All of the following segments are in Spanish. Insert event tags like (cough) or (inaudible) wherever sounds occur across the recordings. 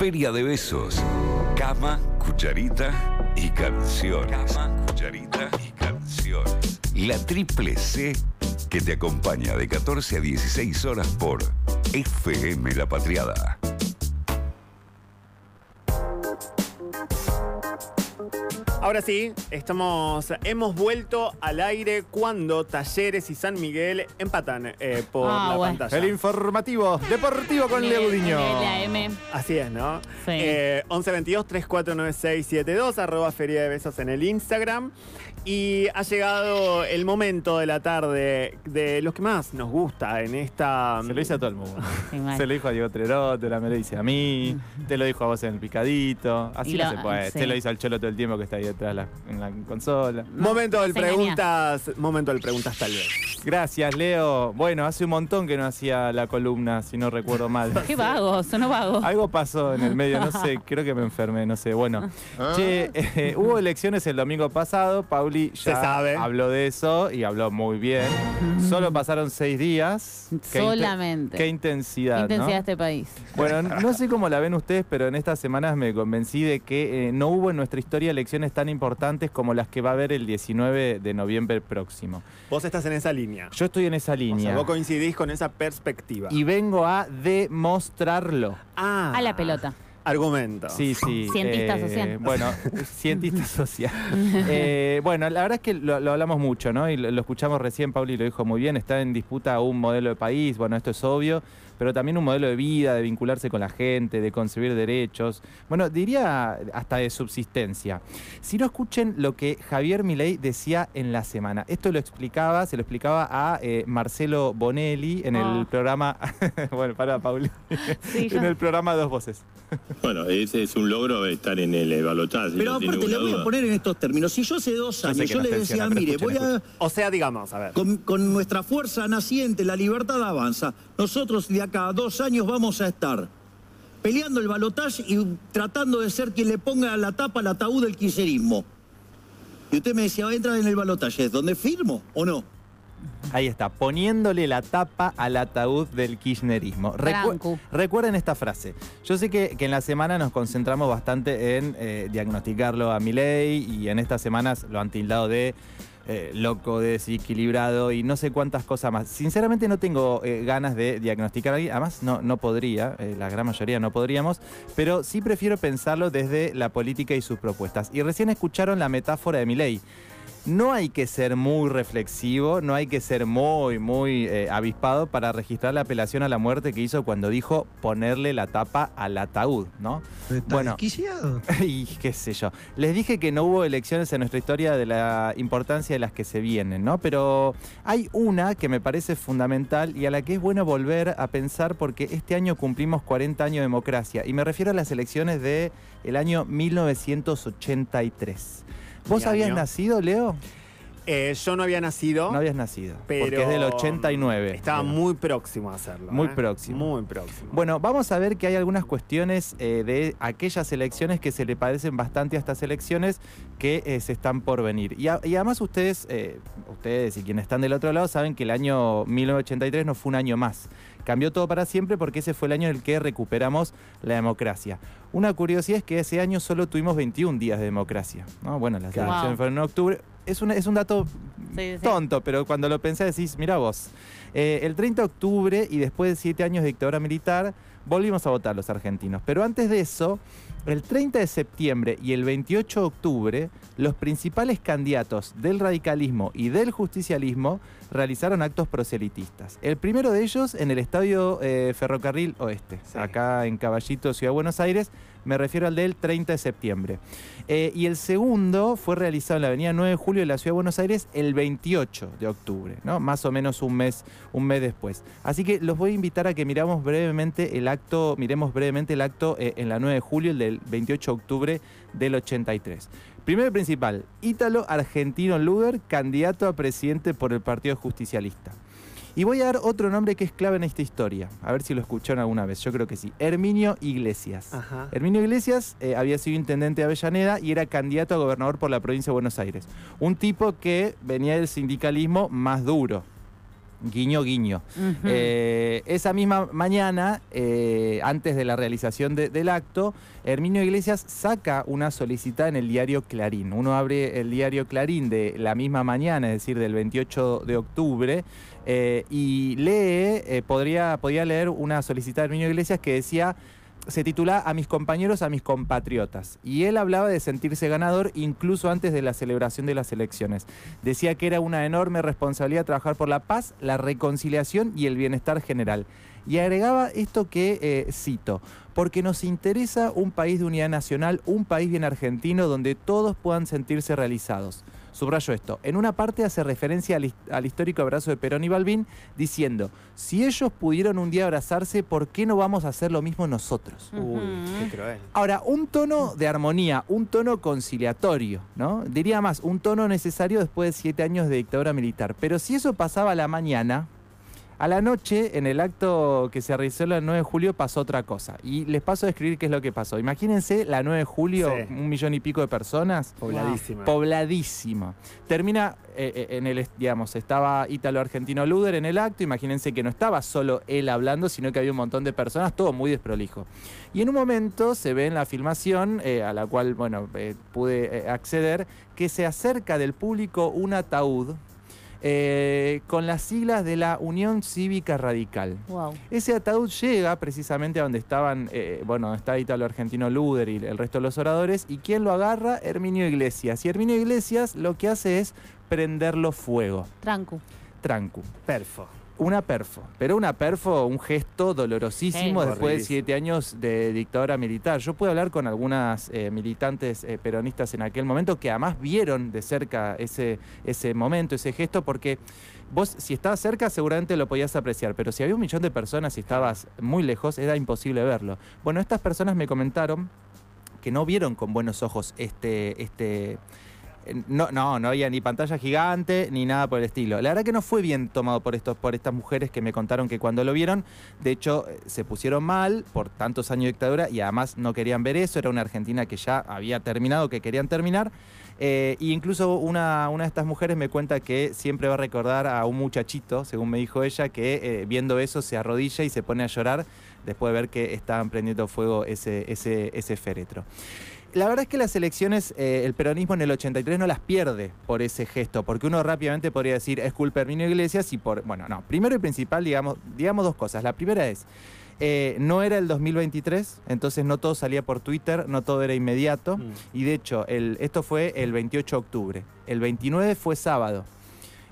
Feria de Besos. Cama, cucharita y canciones. Cama, cucharita y canciones. La triple C que te acompaña de 14 a 16 horas por FM La Patriada. Ahora sí, estamos, hemos vuelto al aire cuando Talleres y San Miguel empatan eh, por Ah, la bueno. pantalla. El informativo deportivo con Leo Gudiño. LAM. Así es, ¿no? Sí. Eh, 1122-349672, arroba Feria de Besos en el Instagram. Y ha llegado el momento de la tarde de los que más nos gusta en esta... Se lo dice a todo el mundo. Sí, mal. Se lo dijo a Diego Trerotola, me lo dice a mí, te lo dijo a vos en el picadito. Así Y no lo- se puede. sí. Te lo hizo al cholo todo el tiempo que está ahí detrás la- en la consola. Momento del Se preguntas, momento del preguntas tal vez. Gracias, Leo. Bueno, hace un montón que no hacía la columna, si no recuerdo mal. (laughs) Qué vago, sonó vago. Algo pasó en el medio, no sé, creo que me enfermé, no sé. Bueno, che, eh, (laughs) hubo elecciones el domingo pasado, Pauli ya Se sabe. habló de eso y habló muy bien. Solo pasaron seis días. Qué Solamente. Qué intensidad, Qué intensidad ¿no? de este país. Bueno, no sé cómo la ven ustedes, pero en estas semanas me convencí de que eh, no hubo en nuestra historia elecciones tan importantes como las que va a haber el 19 de noviembre próximo. Vos estás en esa línea. Yo estoy en esa O sea, línea vos coincidís con esa perspectiva. y vengo a demostrarlo. ah, A la pelota. Argumento. Sí, sí. Cientista eh, social. Bueno, (laughs) cientista social. (laughs) Eh, bueno, la verdad es que lo, lo hablamos mucho, ¿no? Y lo, lo escuchamos recién, Pauli lo dijo muy bien, está en disputa un modelo de país, bueno, esto es obvio, pero también un modelo de vida, de vincularse con la gente, de concebir derechos, bueno, diría hasta de subsistencia. Si no escuchen lo que Javier Milei decía en la semana, esto lo explicaba, se lo explicaba a eh, Marcelo Bonelli en el Ah. programa, (laughs) bueno, para Pauli, Sí, en el programa Dos Voces. Bueno, ese es un logro estar en el balotaje. Pero no aparte, le voy a poner en estos términos. Si yo hace dos años yo no le decía, mire, escuchen, voy a, O sea, digamos, a ver. con, con nuestra fuerza naciente, la libertad avanza. Nosotros de acá a dos años vamos a estar peleando el balotaje y tratando de ser quien le ponga la tapa al ataúd del kirchnerismo. Y usted me decía, va a entrar en el balotaje, ¿dónde firmo o no? Ahí está, poniéndole la tapa al ataúd del kirchnerismo. Recu- recuerden esta frase. Yo sé que, que en la semana nos concentramos bastante en eh, diagnosticarlo a Milei y en estas semanas lo han tildado de eh, loco, de desequilibrado y no sé cuántas cosas más. Sinceramente no tengo eh, ganas de diagnosticar a alguien, además no, no podría, eh, la gran mayoría no podríamos, pero sí prefiero pensarlo desde la política y sus propuestas. Y recién escucharon la metáfora de Milei. No hay que ser muy reflexivo, no hay que ser muy, muy eh, avispado para registrar la apelación a la muerte que hizo cuando dijo ponerle la tapa al ataúd, ¿no? Bueno, (laughs) y qué sé yo. Les dije que no hubo elecciones en nuestra historia de la importancia de las que se vienen, ¿no? Pero hay una que me parece fundamental y a la que es bueno volver a pensar porque este año cumplimos 40 años de democracia y me refiero a las elecciones del el año 1983. ¿Vos habías año. nacido, Leo? Eh, yo no había nacido. No habías nacido. pero porque es del 89. Estaba Leo. muy próximo a hacerlo. Muy ¿eh? próximo. Muy próximo. Bueno, vamos a ver que hay algunas cuestiones eh, de aquellas elecciones que se le parecen bastante a estas elecciones que eh, se están por venir. Y, a- y además ustedes, eh, ustedes y quienes están del otro lado saben que el año 1983 no fue un año más. Cambió todo para siempre porque ese fue el año en el que recuperamos la democracia. Una curiosidad es que ese año solo tuvimos 21 días de democracia. ¿no? Bueno, las Claro. elecciones Wow. fueron en octubre. Es un, es un dato Sí, sí. tonto, pero cuando lo pensé decís, mira vos, eh, el 30 de octubre y después de siete años de dictadura militar, volvimos a votar los argentinos. Pero antes de eso, el 30 de septiembre y el 28 de octubre, los principales candidatos del radicalismo y del justicialismo realizaron actos proselitistas. El primero de ellos en el Estadio eh, Ferrocarril Oeste, Sí. acá en Caballito, Ciudad de Buenos Aires. Me refiero al del 30 de septiembre. Eh, y el segundo fue realizado en la avenida 9 de julio de la Ciudad de Buenos Aires el 28 de octubre, ¿no? Más o menos un mes, un mes después. Así que los voy a invitar a que miramos brevemente el acto, miremos brevemente el acto eh, en la 9 de julio, el del 28 de octubre del 83. Primero y principal, Ítalo Argentino Luder, candidato a presidente por el Partido Justicialista. Y voy a dar otro nombre que es clave en esta historia. A ver si lo escucharon alguna vez. Yo creo que sí. Herminio Iglesias. Ajá. Herminio Iglesias eh, había sido intendente de Avellaneda y era candidato a gobernador por la provincia de Buenos Aires. Un tipo que venía del sindicalismo más duro. Guiño, guiño. Eh, esa misma mañana, eh, antes de la realización de- del acto, Herminio Iglesias saca una solicitud en el diario Clarín. Uno abre el diario Clarín de la misma mañana, es decir, del 28 de octubre, eh, y lee, podría, podía leer una solicitud de Herminio Iglesias que decía se titula A mis compañeros, a mis compatriotas. Y él hablaba de sentirse ganador incluso antes de la celebración de las elecciones. Decía que era una enorme responsabilidad trabajar por la paz, la reconciliación y el bienestar general. Y agregaba esto que eh, cito, porque nos interesa un país de unidad nacional, un país bien argentino donde todos puedan sentirse realizados. Subrayo esto. En una parte hace referencia al, his- al histórico abrazo de Perón y Balbín, diciendo, si ellos pudieron un día abrazarse, ¿por qué no vamos a hacer lo mismo nosotros? Uy, qué cruel. Ahora, un tono de armonía, un tono conciliatorio, ¿no? Diría más, un tono necesario después de siete años de dictadura militar. Pero si eso pasaba a la mañana, a la noche, en el acto que se realizó el 9 de julio, pasó otra cosa. Y les paso a describir qué es lo que pasó. Imagínense la 9 de julio, Sí. un millón y pico de personas. Pobladísima. Pobladísima. Termina eh, eh, en el, digamos, estaba Ítalo Argentino Luder en el acto. Imagínense que no estaba solo él hablando, sino que había un montón de personas, todo muy desprolijo. Y en un momento se ve en la filmación, eh, a la cual, bueno, eh, pude acceder, que se acerca del público un ataúd eh, con las siglas de la Unión Cívica Radical. Wow. Ese ataúd llega precisamente a donde estaban, eh, bueno, donde está Italo Argentino Luder y el resto de los oradores, y ¿quién lo agarra? Herminio Iglesias. Y Herminio Iglesias lo que hace es prenderlo fuego, Trancu. trancu. Perfo. Una perfo, pero una perfo, un gesto dolorosísimo Sí. después de siete años de dictadura militar. Yo pude hablar con algunas eh, militantes eh, peronistas en aquel momento que además vieron de cerca ese, ese momento, ese gesto, porque vos si estabas cerca seguramente lo podías apreciar, pero si había un millón de personas y estabas muy lejos era imposible verlo. Bueno, estas personas me comentaron que no vieron con buenos ojos este, este, no, no, no había ni pantalla gigante ni nada por el estilo. La verdad que no fue bien tomado por estos, por estas mujeres que me contaron que cuando lo vieron, de hecho, eh, se pusieron mal por tantos años de dictadura y además no querían ver eso. Era una Argentina que ya había terminado, que querían terminar. Eh, y incluso una, una de estas mujeres me cuenta que siempre va a recordar a un muchachito, según me dijo ella, que eh, viendo eso se arrodilla y se pone a llorar después de ver que estaban prendiendo fuego ese, ese, ese féretro. La verdad es que las elecciones, eh, el peronismo en el 83 no las pierde por ese gesto, porque uno rápidamente podría decir es culpa de Herminio Iglesias y por. Bueno, no. Primero y principal, digamos, digamos dos cosas. La primera es. eh, no era el 2023, entonces no todo salía por Twitter, no todo era inmediato. Mm. Y de hecho, el, esto fue el 28 de octubre. El 29 fue sábado.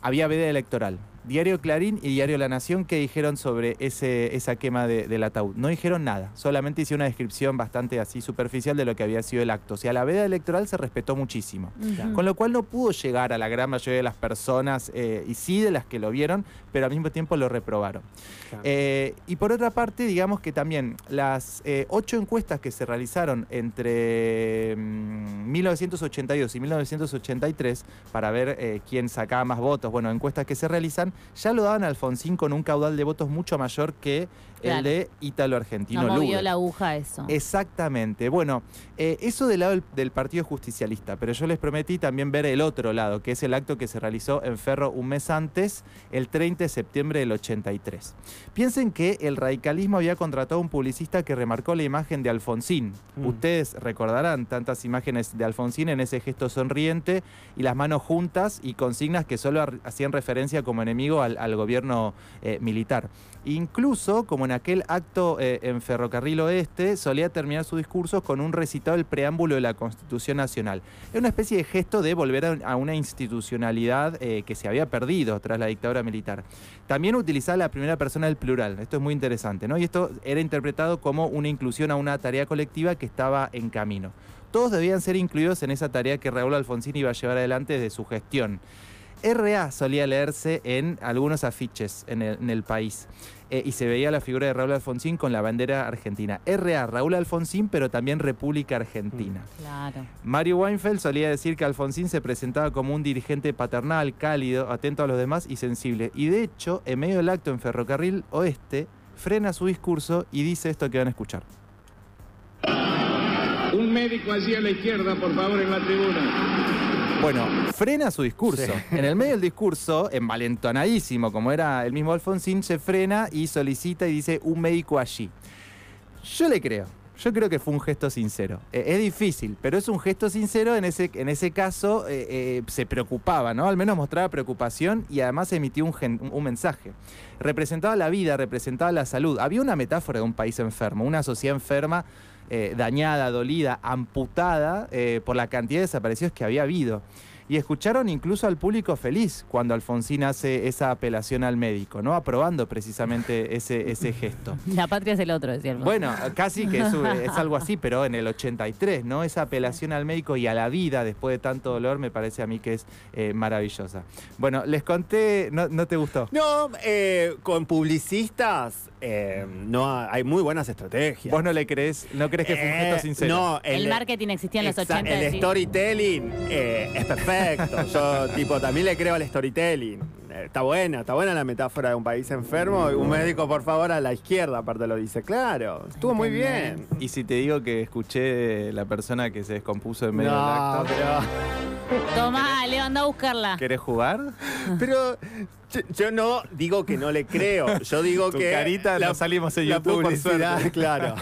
Había veda electoral. Diario Clarín y Diario La Nación que dijeron sobre ese, esa quema de- del ataúd. No dijeron nada, solamente hice una descripción bastante así superficial de lo que había sido el acto. O sea, la veda electoral se respetó muchísimo. Con lo cual no pudo llegar a la gran mayoría de las personas, eh, y sí de las que lo vieron, pero al mismo tiempo lo reprobaron. Claro. Eh, y por otra parte, digamos que también las eh, ocho encuestas que se realizaron entre mm, 1982 y 1983 para ver quién sacaba más votos, bueno, encuestas que se realizan, ya lo daban Alfonsín con un caudal de votos mucho mayor que Claro. el de Ítalo Argentino No movió la aguja eso. Exactamente. Bueno, eh, eso del lado del, del Partido Justicialista, pero yo les prometí también ver el otro lado, que es el acto que se realizó en Ferro un mes antes, el 30 de septiembre del 83. Piensen que el radicalismo había contratado a un publicista que remarcó la imagen de Alfonsín. Mm. Ustedes recordarán tantas imágenes de Alfonsín en ese gesto sonriente y las manos juntas y consignas que solo hacían referencia como enemigo al, al gobierno eh, militar. Incluso, como en aquel acto eh, en Ferrocarril Oeste, solía terminar sus discursos con un recitado del preámbulo de la Constitución Nacional. Era una especie de gesto de volver a, a una institucionalidad eh, que se había perdido tras la dictadura militar. También utilizaba la primera persona del plural. Esto es muy interesante, ¿no? Y esto era interpretado como una inclusión a una tarea colectiva que estaba en camino. Todos debían ser incluidos en esa tarea que Raúl Alfonsín iba a llevar adelante desde su gestión. RA solía leerse en algunos afiches en el, en el país. Eh, y se veía la figura de Raúl Alfonsín con la bandera argentina. RA, Raúl Alfonsín, pero también República Argentina. Claro. Mario Weinfeld solía decir que Alfonsín se presentaba como un dirigente paternal, cálido, atento a los demás y sensible. Y de hecho, en medio del acto en Ferrocarril Oeste, frena su discurso y dice esto que van a escuchar. Un médico allí a la izquierda, por favor, en la tribuna. Bueno, frena su discurso. Sí. En el medio del discurso, envalentonadísimo, como era el mismo Alfonsín, se frena y solicita y dice un médico allí. Yo le creo. Yo creo que fue un gesto sincero. Eh, es difícil, pero es un gesto sincero. En ese, en ese caso eh, eh, se preocupaba, ¿no? Al menos mostraba preocupación y además emitió un, gen- un mensaje. Representaba la vida, representaba la salud. Había una metáfora de un país enfermo, una sociedad enferma, eh, dañada, dolida, amputada eh, por la cantidad de desaparecidos que había habido. Y escucharon incluso al público feliz cuando Alfonsín hace esa apelación al médico, ¿no? Aprobando precisamente ese, ese gesto. (laughs) La patria es el otro, decía el Bueno, casi que es, es algo así, pero en el 83, ¿no? Esa apelación al médico y a la vida después de tanto dolor me parece a mí que es eh, maravillosa. Bueno, les conté, ¿no, no te gustó? No, eh, con publicistas eh, no ha- hay muy buenas estrategias. ¿Vos no le crees, no crees que fue un gesto Eh, sincero? No, El marketing existía en los Exa- 80, El storytelling eh, es perfecto. (laughs) Yo, tipo, también le creo al storytelling. Eh, está buena, está buena la metáfora de un país enfermo. y Un médico, por favor, a la izquierda, aparte lo dice. Claro, estuvo muy bien. Y si te digo que escuché la persona que se descompuso en medio del No, acto, pero, Tomá, Leo, anda a buscarla. ¿querés jugar? (laughs) pero yo, yo no digo que no le creo. Yo digo Tu que. carita no salimos en la YouTube, publicidad, claro.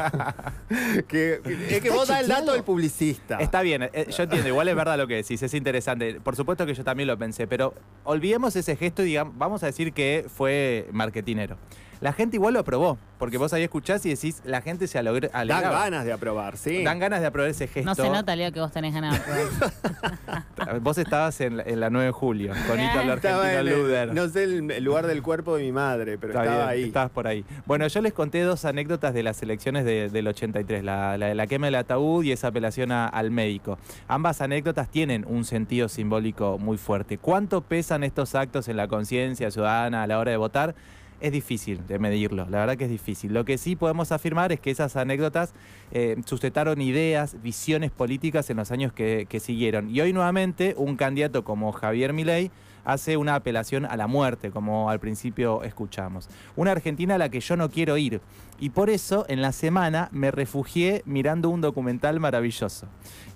(laughs) que, es que vos das el dato del publicista. Está bien, eh, yo entiendo, igual es verdad lo que decís, es interesante. Por supuesto que yo también lo pensé, pero olvidemos ese gesto y digamos, vamos a decir que fue marketinero. La gente igual lo aprobó, porque vos ahí escuchás y decís, la gente se alegra- Dan ganas de aprobar, sí. Dan ganas de aprobar ese gesto. No se nota, Leo, que vos tenés ganas de probar. (laughs) Vos estabas en, la- en la 9 de julio, con Ítalo Argentino en el- Luder. no sé el, el lugar del cuerpo de mi madre, pero Está estaba bien, ahí. Estabas por ahí. Bueno, yo les conté dos anécdotas de las elecciones de- del 83, la, la, la quema del ataúd y esa apelación a- al médico. Ambas anécdotas tienen un sentido simbólico muy fuerte. ¿Cuánto pesan estos actos en la conciencia ciudadana a la hora de votar? Es difícil de medirlo, la verdad que es difícil. Lo que sí podemos afirmar es que esas anécdotas eh, sustentaron ideas, visiones políticas en los años que, que siguieron. Y hoy nuevamente un candidato como Javier Milei hace una apelación a la muerte, como al principio escuchamos. Una Argentina a la que yo no quiero ir. Y por eso en la semana me refugié mirando un documental maravilloso.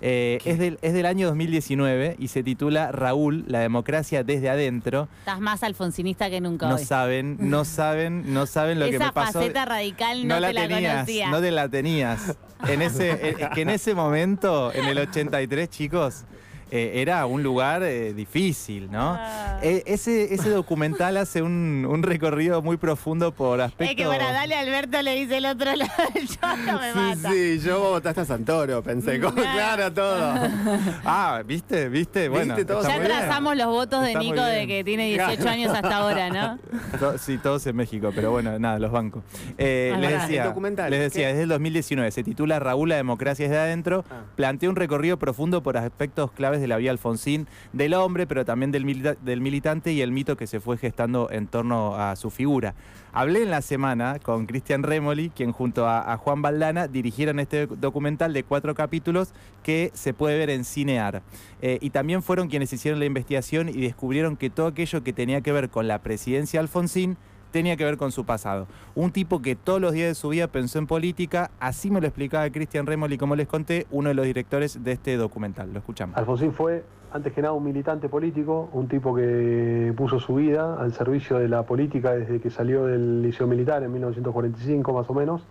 Eh, es, del, es del año 2019 y se titula Raúl, la democracia desde adentro. Estás más alfonsinista que nunca No hoy. saben, no (laughs) saben, no saben lo que Esa me pasó. faceta radical no, te la tenías, conocía. no te la tenías. En ese, que en ese momento, en el 83, chicos, eh, era un lugar eh, difícil, ¿no? Ah. Eh, ese, ese documental hace un, un recorrido muy profundo por aspectos. Es que para darle a Alberto le dice el otro lado (laughs) del no me Sí, mata. sí, yo vos votaste a Santoro, pensé. como, claro, todo. (laughs) Ah, ¿viste? ¿Viste? Bueno, ¿Viste? Todo está Ya bien. trazamos los votos de Está Nico de que tiene 18 años hasta ahora, ¿no? (laughs) To- Sí, todos en México, pero bueno, nada, los bancos. Eh, Ah, les verdad. decía, documental, les decía, ¿qué? desde el 2019, se titula Raúl, la democracia desde adentro, Ah. plantea un recorrido profundo por aspectos de la vida Alfonsín, del hombre, pero también del, del militante y el mito que se fue gestando en torno a su figura. Hablé en la semana con Cristian Remoli, quien junto a, Juan Valdana dirigieron este documental de cuatro capítulos que se puede ver en Cinear. Eh, y también fueron quienes hicieron la investigación y descubrieron que todo aquello que tenía que ver con la presidencia de Alfonsín tenía que ver con su pasado. Un tipo que todos los días de su vida pensó en política, así me lo explicaba Cristian Remoli, como les conté, uno de los directores de este documental. Lo escuchamos. Alfonsín fue, antes que nada, un militante político, un tipo que puso su vida al servicio de la política desde que salió del liceo militar en 1945 más o menos,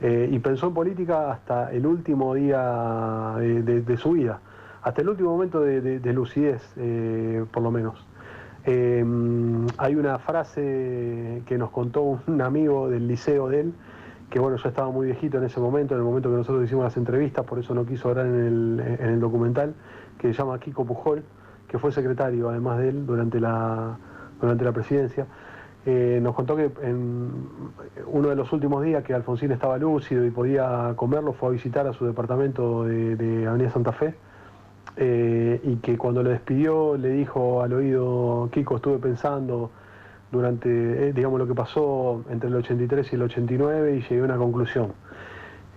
eh, y pensó en política hasta el último día de, de- su vida, hasta el último momento de lucidez, eh, por lo menos. Eh, hay una frase que nos contó un amigo del liceo de él, que bueno, yo estaba muy viejito en ese momento, en el momento que nosotros hicimos las entrevistas, por eso no quiso hablar en el, en el documental, que se llama Kiko Pujol, que fue secretario además de él durante la, durante la presidencia. Eh, nos contó que en uno de los últimos días que Alfonsín estaba lúcido y podía comerlo, fue a visitar a su departamento de, de Avenida Santa Fe. Eh, y que cuando lo despidió le dijo al oído, Kiko, estuve pensando durante, eh, digamos, lo que pasó entre el 83 y el 89 y llegué a una conclusión.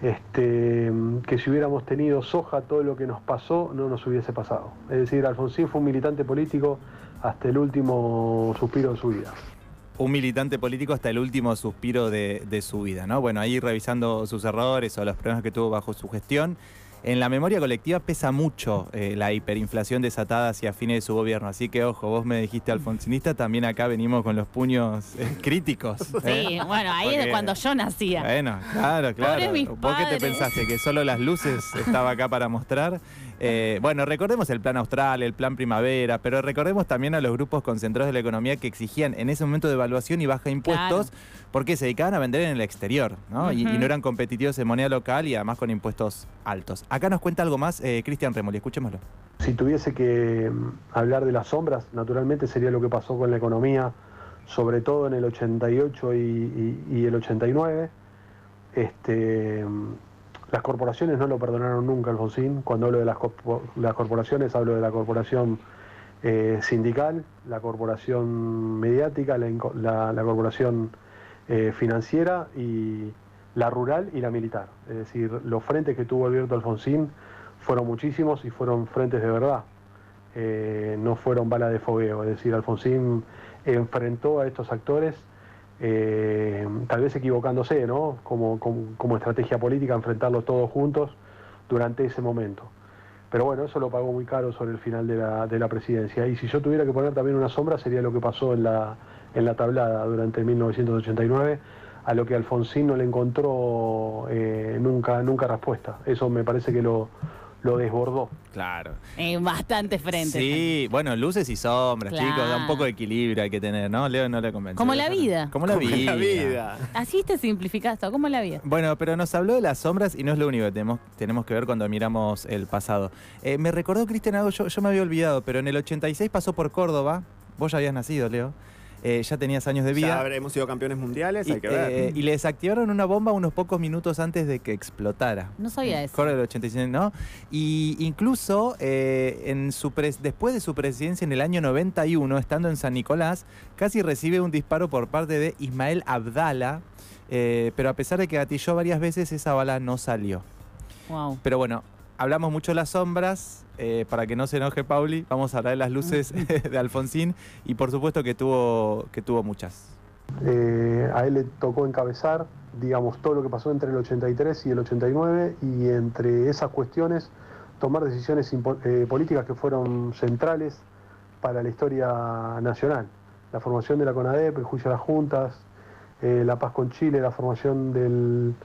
Este, que si hubiéramos tenido soja, todo lo que nos pasó no nos hubiese pasado. Es decir, Alfonsín fue un militante político hasta el último suspiro de su vida. un militante político hasta el último suspiro de, de su vida, ¿no? Bueno, ahí revisando sus errores o los problemas que tuvo bajo su gestión. En la memoria colectiva pesa mucho eh, la hiperinflación desatada hacia fines de su gobierno. Así que, ojo, vos me dijiste alfonsinista, también acá venimos con los puños eh, críticos. ¿eh? Sí, bueno, ahí es cuando yo nacía. Bueno, claro, claro. Mis ¿Vos qué te pensaste? ¿Que solo las luces estaba acá para mostrar? Eh, bueno, recordemos el plan austral, el plan primavera, pero recordemos también a los grupos concentrados de la economía que exigían en ese momento devaluación y baja impuestos porque se dedicaban a vender en el exterior, ¿no? Y- no eran competitivos en moneda local y además con impuestos altos. Acá nos cuenta algo más eh, Cristian Remoli, escuchémoslo. Si tuviese que mm, hablar de las sombras, naturalmente sería lo que pasó con la economía, sobre todo en el 88 y, el 89. Este, mm, las corporaciones no lo perdonaron nunca, Alfonsín. Cuando hablo de las, corpo- las corporaciones, hablo de la corporación eh, sindical, la corporación mediática, la corporación eh, financiera y la rural y la militar. Es decir, los frentes que tuvo Alberto Alfonsín fueron muchísimos y fueron frentes de verdad. Eh, no fueron balas de fogueo. Es decir, Alfonsín enfrentó a estos actores, eh, tal vez equivocándose, ¿no? Como, como, como estrategia política, enfrentarlos todos juntos durante ese momento. Pero bueno, eso lo pagó muy caro sobre el final de la, de la presidencia. Y si yo tuviera que poner también una sombra, sería lo que pasó en la, en la tablada durante 1989, a lo que Alfonsín no le encontró eh, nunca, nunca respuesta. Eso me parece que lo, lo desbordó. Claro. En bastantes frentes. Sí, bueno, luces y sombras, Claro. chicos, da un poco de equilibrio hay que tener, ¿no? Leo no le convence. Como la vida. Como la Como vida. la vida. Así te simplificas todo, como la vida. Bueno, pero nos habló de las sombras y no es lo único que tenemos, tenemos que ver cuando miramos el pasado. Eh, me recordó Cristian algo, yo, yo me había olvidado, pero en el 86 pasó por Córdoba. Vos ya habías nacido, Leo. Eh, ya tenías años de Ya vida. habremos sido campeones mundiales, Y, hay que ver. eh, y le desactivaron una bomba unos pocos minutos antes de que explotara. No sabía eso. Córdoba del 86, ¿no? Y incluso eh, en su pres- después de su presidencia en el año 91, estando en San Nicolás, casi recibe un disparo por parte de Ismael Abdala, eh, pero a pesar de que gatilló varias veces, esa bala no salió. Wow. Pero bueno, hablamos mucho de las sombras, eh, para que no se enoje Pauli, vamos a hablar de las luces (laughs) de Alfonsín y por supuesto que tuvo, que tuvo muchas. Eh, a él le tocó encabezar, digamos, todo lo que pasó entre el 83 y el 89 y entre esas cuestiones tomar decisiones eh, políticas que fueron centrales para la historia nacional. La formación de la CONADEP, el juicio a las juntas, eh, la paz con Chile, la formación del,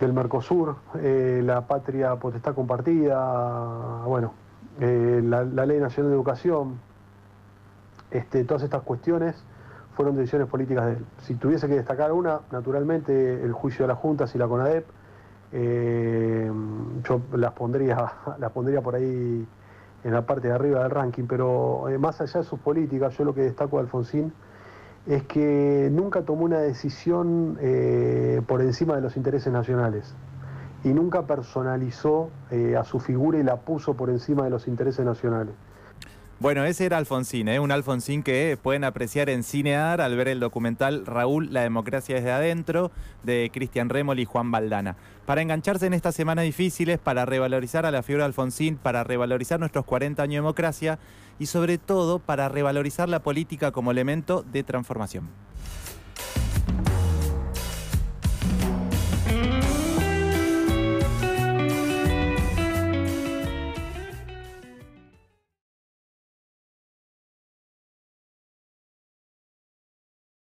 del Mercosur, eh, la patria potestad compartida, bueno, eh, la, Ley Nacional de Educación, este, todas estas cuestiones fueron decisiones políticas de él. Si tuviese que destacar una, naturalmente el juicio de las juntas y la CONADEP, eh, yo las pondría, (laughs) las pondría por ahí en la parte de arriba del ranking, pero más allá de sus políticas, yo lo que destaco de Alfonsín es que nunca tomó una decisión eh, por encima de los intereses nacionales y nunca personalizó eh, a su figura y la puso por encima de los intereses nacionales. Bueno, ese era Alfonsín, ¿eh? un Alfonsín que pueden apreciar en Cinear al ver el documental Raúl, la democracia desde adentro, de Cristian Remol y Juan Baldana. Para engancharse en estas semanas difíciles, para revalorizar a la figura de Alfonsín, para revalorizar nuestros 40 años de democracia y sobre todo para revalorizar la política como elemento de transformación.